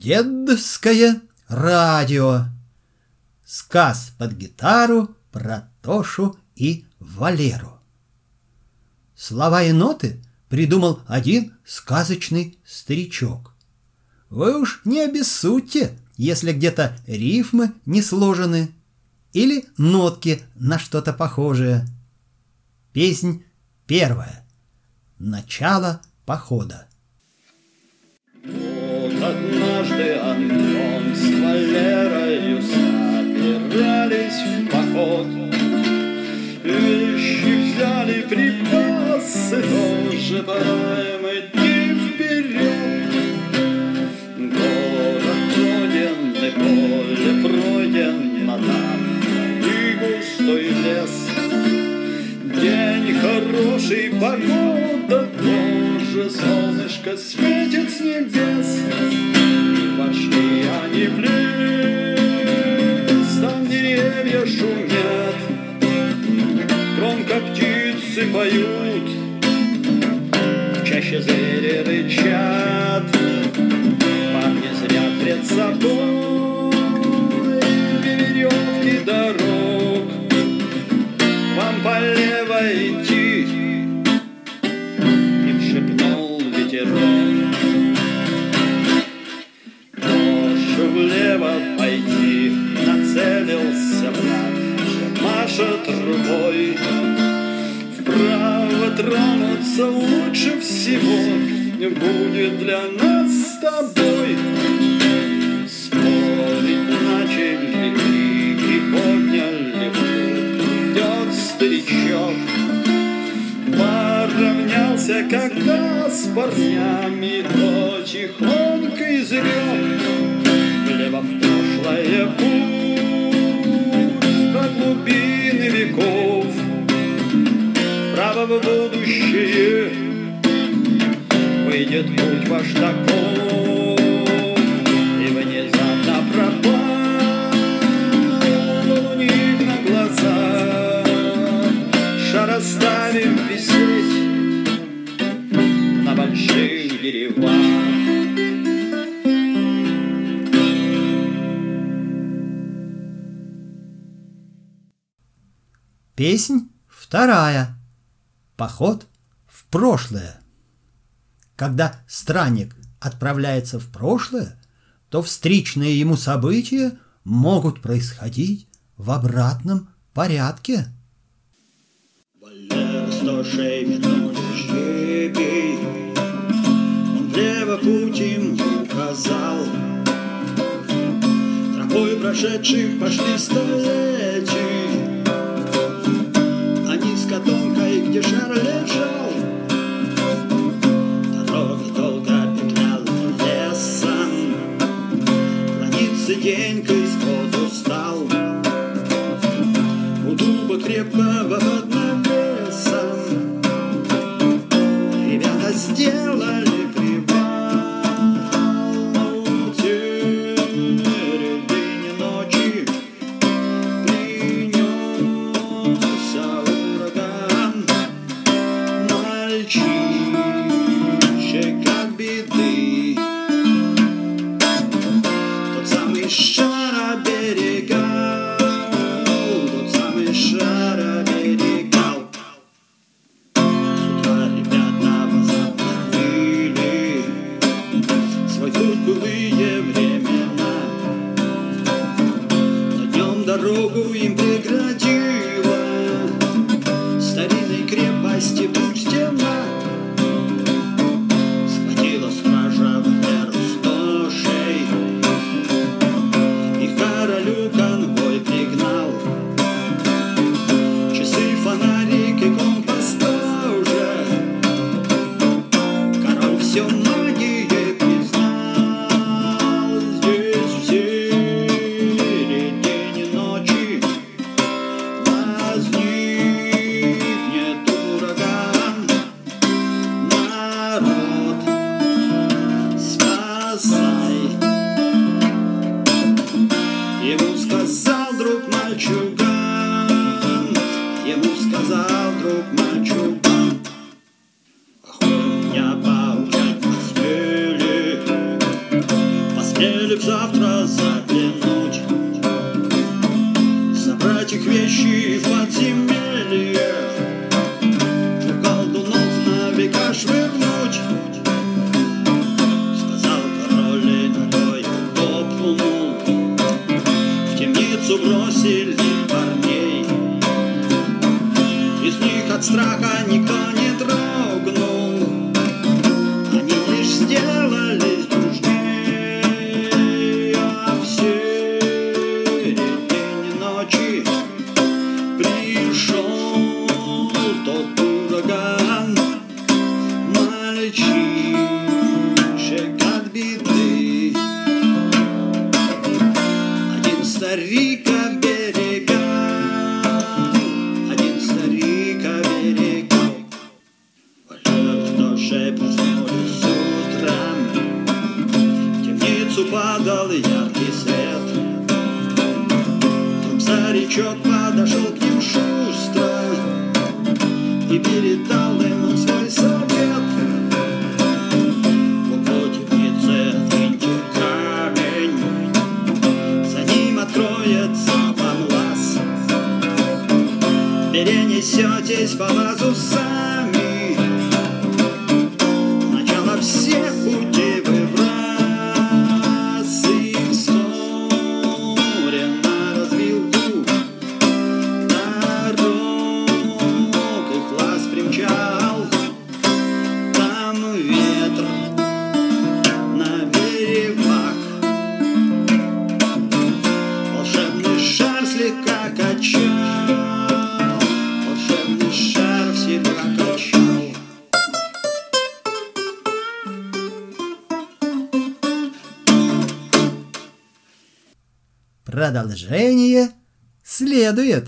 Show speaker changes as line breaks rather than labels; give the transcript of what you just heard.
Дедское радио. Сказ под гитару про Тошу и Валеру. Слова и ноты придумал один сказочный старичок. Вы уж не обессудьте, если где-то рифмы не сложены или нотки на что-то похожее. Песнь первая. Начало похода.
Однажды Антон с Валерою собирались в поход. Вещи взяли, припасы тоже пора идти вперед. Город пройден, и поле пройден, там и густой лес. День хороший, погода тоже, солнышко светит с небес. Пошли они в лес, там деревья шумят, громко птицы поют, чаще звери рычат, парни зря пред собой веревки дорог. Вам полево идти, машет рукой. Вправо тронуться лучше всего будет для нас с тобой. Спорить начали крики, подняли идет старичок. Поравнялся, когда с парнями, то тихонько изрек. Влево в прошлое путь, Вправо в будущее выйдет путь ваш таков. И внезапно пропал у них на глазах. Шар оставим висеть на больших деревах.
Песнь вторая. Поход в прошлое. Когда странник отправляется в прошлое, то встречные ему события могут происходить в обратном порядке.
Сто указал. Тропой прошедших пошли столетий, У от страха никто не дрогнул Они лишь сделались дружнее А в середине ночи. Пришел тот ураган Мальчишек от беды. Один старик оберегал старичок подошел к ним шустро. И передал им свой совет. В углу темницы выньте камень. За ним откроется вам лаз. Перенесетесь по лазу сами
Продолжение следует.